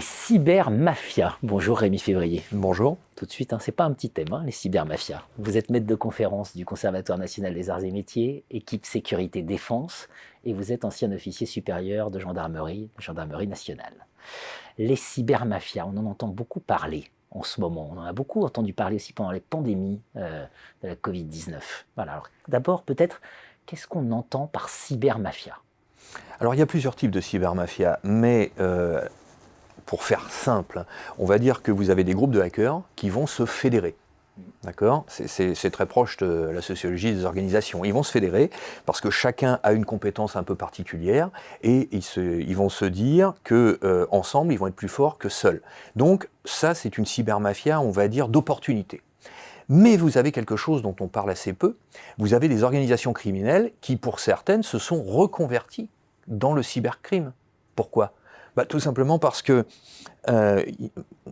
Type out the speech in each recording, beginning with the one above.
cybermafia. Bonjour Rémi Février. Bonjour. Tout de suite, hein, c'est pas un petit thème, hein, les cybermafias. Vous êtes maître de conférence du Conservatoire national des arts et métiers, équipe sécurité défense, et vous êtes ancien officier supérieur de gendarmerie, gendarmerie nationale. Les cybermafias, on en entend beaucoup parler en ce moment. On en a beaucoup entendu parler aussi pendant les pandémies euh, de la Covid-19. Voilà. d'abord, peut-être, qu'est-ce qu'on entend par cybermafia? Alors il y a plusieurs types de cybermafia, mais euh, pour faire simple, on va dire que vous avez des groupes de hackers qui vont se fédérer. D'accord? C'est très proche de la sociologie des organisations. Ils vont se fédérer parce que chacun a une compétence un peu particulière et ils, vont se dire que euh, ils vont être plus forts que seuls. Donc ça c'est une cybermafia, on va dire, d'opportunité. Mais vous avez quelque chose dont on parle assez peu. Vous avez des organisations criminelles qui, pour certaines, se sont reconverties dans le cybercrime. Pourquoi? Bah, Tout simplement parce que, euh,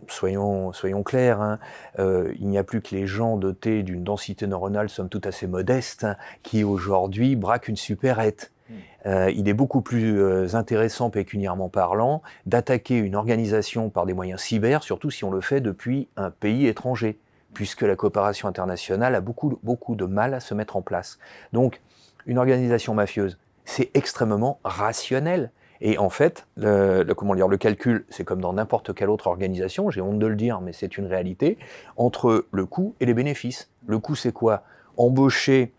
soyons, soyons clairs, hein, euh, il n'y a plus que les gens dotés d'une densité neuronale, somme toute assez modeste, hein, qui aujourd'hui braquent une supérette. Hmm. Euh, il est beaucoup plus intéressant, pécuniairement parlant, d'attaquer une organisation par des moyens cyber, surtout si on le fait depuis un pays étranger, puisque la coopération internationale a beaucoup, beaucoup de mal à se mettre en place. Donc, une organisation mafieuse, c'est extrêmement rationnel. Et en fait, le, comment le calcul, c'est comme dans n'importe quelle autre organisation, j'ai honte de le dire, mais c'est une réalité, entre le coût et les bénéfices. Le coût, c'est quoi? Embaucher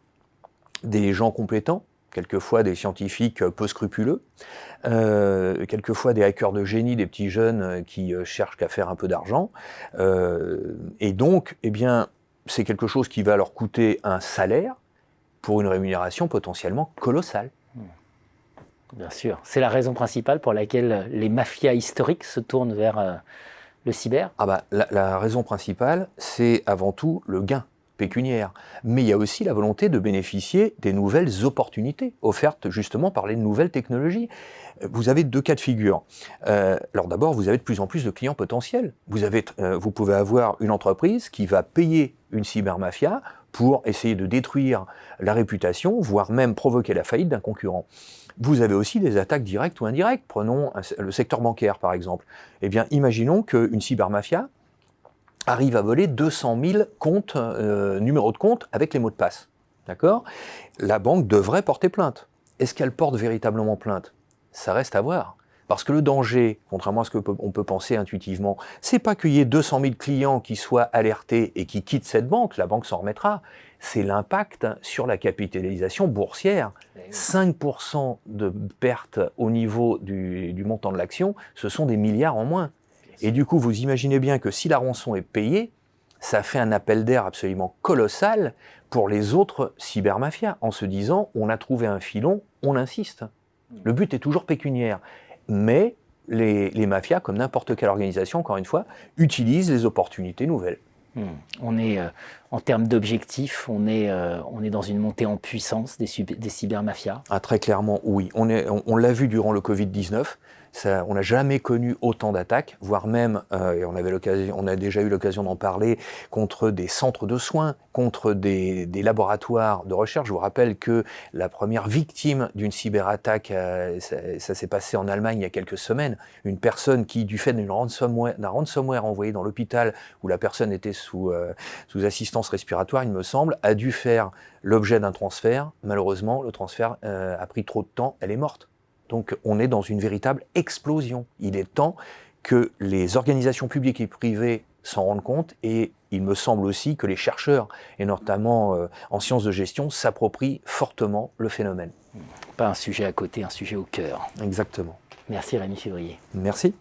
des gens compétents, quelquefois des scientifiques peu scrupuleux, euh, quelquefois des hackers de génie, des petits jeunes qui euh, cherchent qu'à faire un peu d'argent. Euh, et donc, eh bien, c'est quelque chose qui va leur coûter un salaire pour une rémunération potentiellement colossale. Bien sûr. C'est la raison principale pour laquelle les mafias historiques se tournent vers euh, le cyber ah bah, la, raison principale, c'est avant tout le gain pécuniaire. Mais il y a aussi la volonté de bénéficier des nouvelles opportunités offertes justement par les nouvelles technologies. Vous avez deux cas de figure. Euh, alors d'abord, vous avez de plus en plus de clients potentiels. Euh, vous pouvez avoir une entreprise qui va payer une cybermafia pour essayer de détruire la réputation, voire même provoquer la faillite d'un concurrent. Vous avez aussi des attaques directes ou indirectes. Prenons le secteur bancaire, par exemple. Eh bien, imaginons qu'une cybermafia arrive à voler 200 000 comptes, euh, numéros de compte avec les mots de passe. D'accord? La banque devrait porter plainte. Est-ce qu'elle porte véritablement plainte? Ça reste à voir. Parce que le danger, contrairement à ce qu'on peut penser intuitivement, c'est pas qu'il y ait 200 000 clients qui soient alertés et qui quittent cette banque, la banque s'en remettra. C'est l'impact sur la capitalisation boursière. 5% eh de perte au niveau du, du montant de l'action, ce sont des milliards en moins. Et du coup, vous imaginez bien que si la rançon est payée, ça fait un appel d'air absolument colossal pour les autres cybermafias, en se disant on a trouvé un filon, on insiste. Le but est toujours pécuniaire mais les, mafias, comme n'importe quelle organisation, encore une fois, utilisent les opportunités nouvelles. Hmm. On est, euh, en termes d'objectifs, on, est, euh, on est dans une montée en puissance des, des cybermafias ah, Très clairement, oui. On, on l'a vu durant le Covid-19 on n'a jamais connu autant d'attaques, voire même, euh, et on, avait on a déjà eu l'occasion d'en parler, contre des centres de soins, contre des, laboratoires de recherche. Je vous rappelle que la première victime d'une cyberattaque, euh, ça, s'est passé en Allemagne il y a quelques semaines. Une personne qui, du fait d'un ransomware, ransomware envoyé dans l'hôpital où la personne était sous, euh, sous assistance respiratoire, il me semble, a dû faire l'objet d'un transfert. Malheureusement, le transfert a pris trop de temps, elle est morte. Donc on est dans une véritable explosion. Il est temps que les organisations publiques et privées s'en rendent compte et il me semble aussi que les chercheurs, et notamment euh, en sciences de gestion, s'approprient fortement le phénomène. Pas un sujet à côté, un sujet au cœur. Exactement. Merci Rémi Février. Merci.